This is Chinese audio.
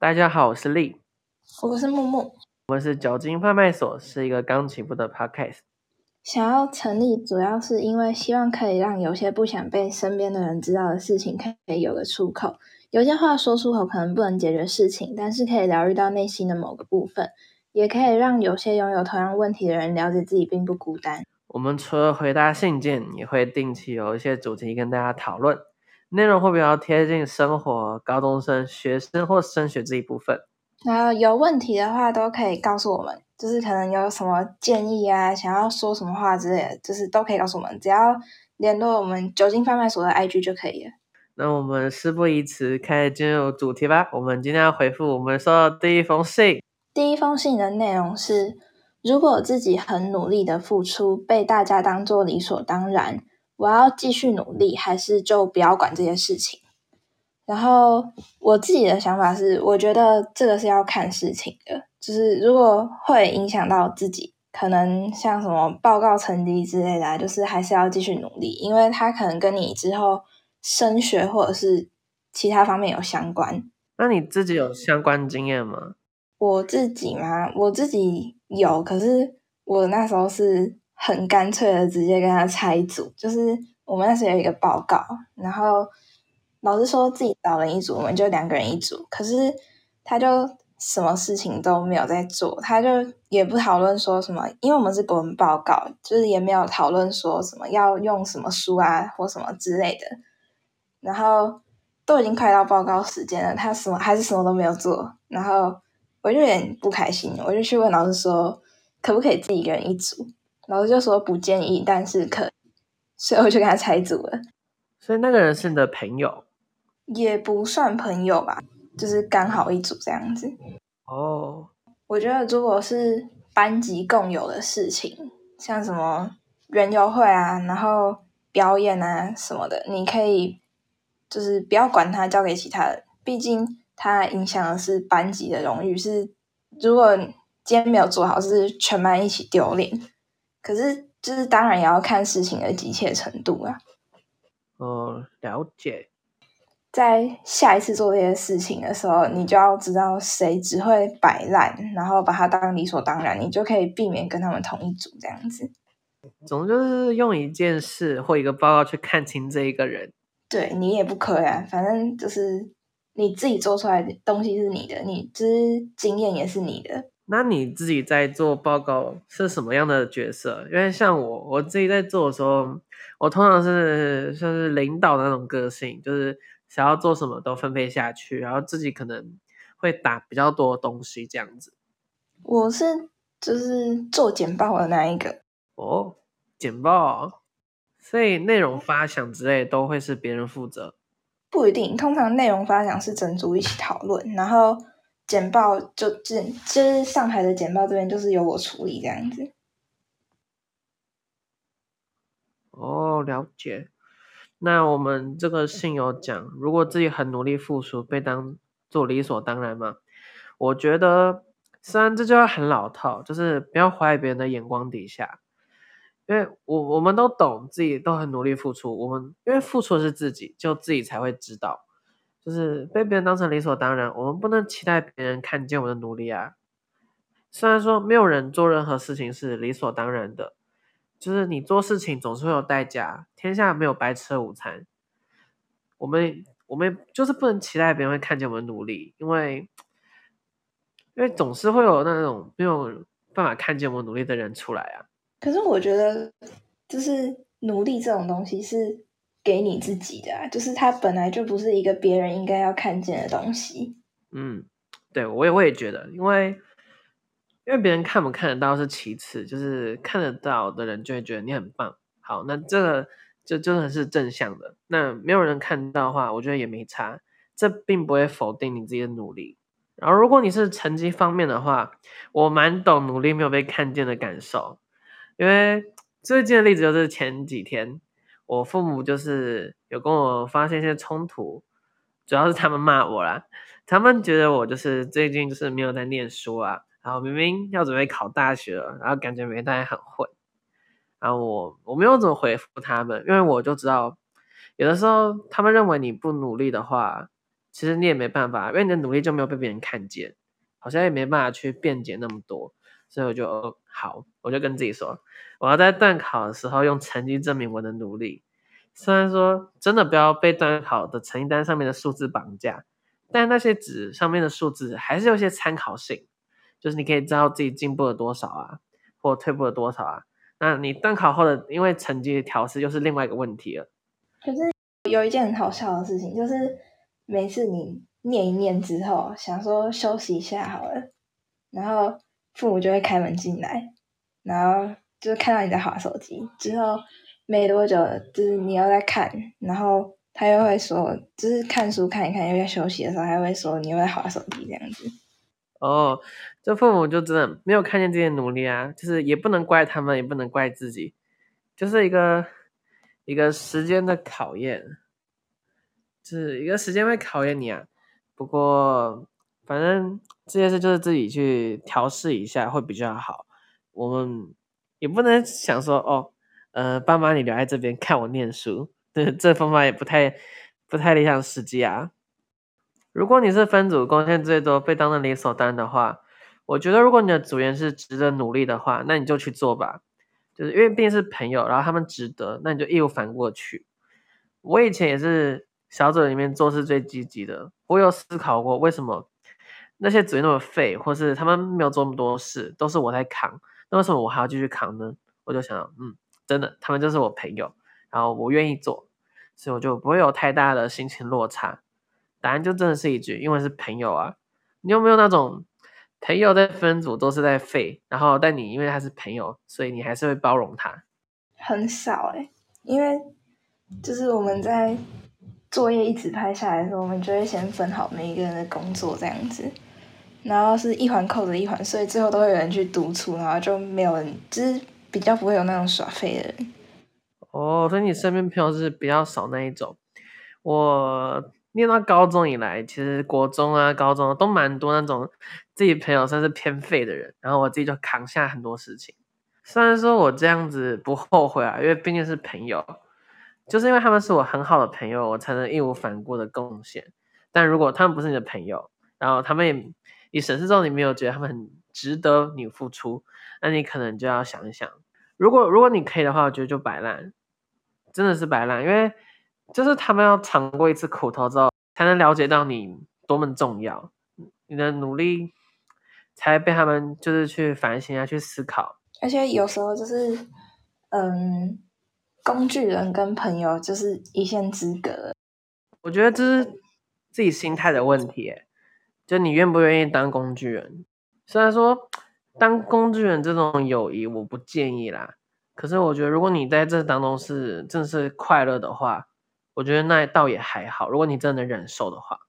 大家好，我是丽，我是木木。我们是酒精贩卖所，是一个刚起步的 podcast。想要成立，主要是因为希望可以让有些不想被身边的人知道的事情，可以有个出口。有些话说出口可能不能解决事情，但是可以疗愈到内心的某个部分，也可以让有些拥有同样问题的人了解自己并不孤单。我们除了回答信件，也会定期有一些主题跟大家讨论。内容会比较贴近生活，高中生、学生或升学这一部分。然后有问题的话，都可以告诉我们，就是可能有什么建议啊，想要说什么话之类的，就是都可以告诉我们，只要联络我们酒精贩卖所的 IG 就可以了。那我们事不宜迟，开始进入主题吧。我们今天要回复我们收到第一封信。第一封信的内容是：如果自己很努力的付出，被大家当做理所当然。我要继续努力，还是就不要管这些事情？然后我自己的想法是，我觉得这个是要看事情的，就是如果会影响到自己，可能像什么报告成绩之类的，就是还是要继续努力，因为它可能跟你之后升学或者是其他方面有相关。那你自己有相关经验吗？我自己吗？我自己有，可是我那时候是。很干脆的直接跟他拆组，就是我们那时有一个报告，然后老师说自己找人一组，我们就两个人一组。可是他就什么事情都没有在做，他就也不讨论说什么，因为我们是国文报告，就是也没有讨论说什么要用什么书啊或什么之类的。然后都已经快到报告时间了，他什么还是什么都没有做，然后我就有点不开心，我就去问老师说，可不可以自己一个人一组？老师就说不建议，但是可，所以我就跟他拆组了。所以那个人是你的朋友？也不算朋友吧，就是刚好一组这样子。哦，我觉得如果是班级共有的事情，像什么园游会啊，然后表演啊什么的，你可以就是不要管他，交给其他人。毕竟他影响的是班级的荣誉，是如果今天没有做好，是全班一起丢脸。可是，就是当然也要看事情的急切程度啊。哦，了解。在下一次做这些事情的时候，你就要知道谁只会摆烂，然后把它当理所当然，你就可以避免跟他们同一组这样子。总就是用一件事或一个报告去看清这一个人。对你也不可以啊，反正就是你自己做出来的东西是你的，你就是经验也是你的。那你自己在做报告是什么样的角色？因为像我，我自己在做的时候，我通常是像是领导的那种个性，就是想要做什么都分配下去，然后自己可能会打比较多东西这样子。我是就是做简报的那一个哦，简报，所以内容发想之类都会是别人负责？不一定，通常内容发想是整组一起讨论，然后。简报就这，就是上海的简报这边就是由我处理这样子。哦，了解。那我们这个信有讲，如果自己很努力付出，被当做理所当然嘛？我觉得，虽然这句话很老套，就是不要活在别人的眼光底下，因为我我们都懂自己都很努力付出，我们因为付出的是自己，就自己才会知道。就是被别人当成理所当然，我们不能期待别人看见我们的努力啊。虽然说没有人做任何事情是理所当然的，就是你做事情总是会有代价，天下没有白吃的午餐。我们我们就是不能期待别人会看见我们努力，因为因为总是会有那种没有办法看见我们努力的人出来啊。可是我觉得，就是努力这种东西是。给你自己的，就是它本来就不是一个别人应该要看见的东西。嗯，对我也我也觉得，因为因为别人看不看得到是其次，就是看得到的人就会觉得你很棒。好，那这个就真的是正向的。那没有人看到的话，我觉得也没差，这并不会否定你自己的努力。然后，如果你是成绩方面的话，我蛮懂努力没有被看见的感受，因为最近的例子就是前几天。我父母就是有跟我发现一些冲突，主要是他们骂我啦。他们觉得我就是最近就是没有在念书啊，然后明明要准备考大学了，然后感觉每天很混。然后我我没有怎么回复他们，因为我就知道，有的时候他们认为你不努力的话，其实你也没办法，因为你的努力就没有被别人看见，好像也没办法去辩解那么多，所以我就好，我就跟自己说，我要在段考的时候用成绩证明我的努力。虽然说真的不要被段考的成绩单上面的数字绑架，但那些纸上面的数字还是有些参考性，就是你可以知道自己进步了多少啊，或退步了多少啊。那你段考后的因为成绩调试又是另外一个问题了。可是有一件很好笑的事情，就是每次你念一念之后，想说休息一下好了，然后父母就会开门进来，然后就是看到你在划手机之后。没多久，就是你要在看，然后他又会说，就是看书看一看，又在休息的时候，还会说你又在划手机这样子。哦，这父母就真的没有看见这些努力啊，就是也不能怪他们，也不能怪自己，就是一个一个时间的考验，就是一个时间会考验你啊。不过反正这些事就是自己去调试一下会比较好，我们也不能想说哦。呃，爸妈，你留在这边看我念书，这这方法也不太不太理想实际啊。如果你是分组贡献最多、被当成理所当然的话，我觉得如果你的组员是值得努力的话，那你就去做吧。就是因为毕竟是朋友，然后他们值得，那你就义无反顾去。我以前也是小组里面做事最积极的，我有思考过为什么那些嘴那么废，或是他们没有做那么多事，都是我在扛，那为什么我还要继续扛呢？我就想，嗯。真的，他们就是我朋友，然后我愿意做，所以我就不会有太大的心情落差。答案就真的是一句，因为是朋友啊。你有没有那种朋友在分组都是在废，然后但你因为他是朋友，所以你还是会包容他？很少哎，因为就是我们在作业一直拍下来的时候，我们就会先分好每一个人的工作这样子，然后是一环扣着一环，所以最后都会有人去督促，然后就没有人就是。比较不会有那种耍废的人哦，所以你身边朋友是比较少那一种。我念到高中以来，其实国中啊、高中都蛮多那种自己朋友算是偏废的人，然后我自己就扛下很多事情。虽然说我这样子不后悔啊，因为毕竟是朋友，就是因为他们是我很好的朋友，我才能义无反顾的贡献。但如果他们不是你的朋友，然后他们也你审视之后你没有觉得他们很值得你付出。那你可能就要想一想，如果如果你可以的话，我觉得就摆烂，真的是摆烂，因为就是他们要尝过一次苦头之后，才能了解到你多么重要，你的努力才被他们就是去反省啊，去思考。而且有时候就是，嗯，工具人跟朋友就是一线之隔。我觉得这是自己心态的问题，就你愿不愿意当工具人？虽然说。当工具人这种友谊我不建议啦，可是我觉得如果你在这当中是真的是快乐的话，我觉得那倒也还好。如果你真的忍受的话，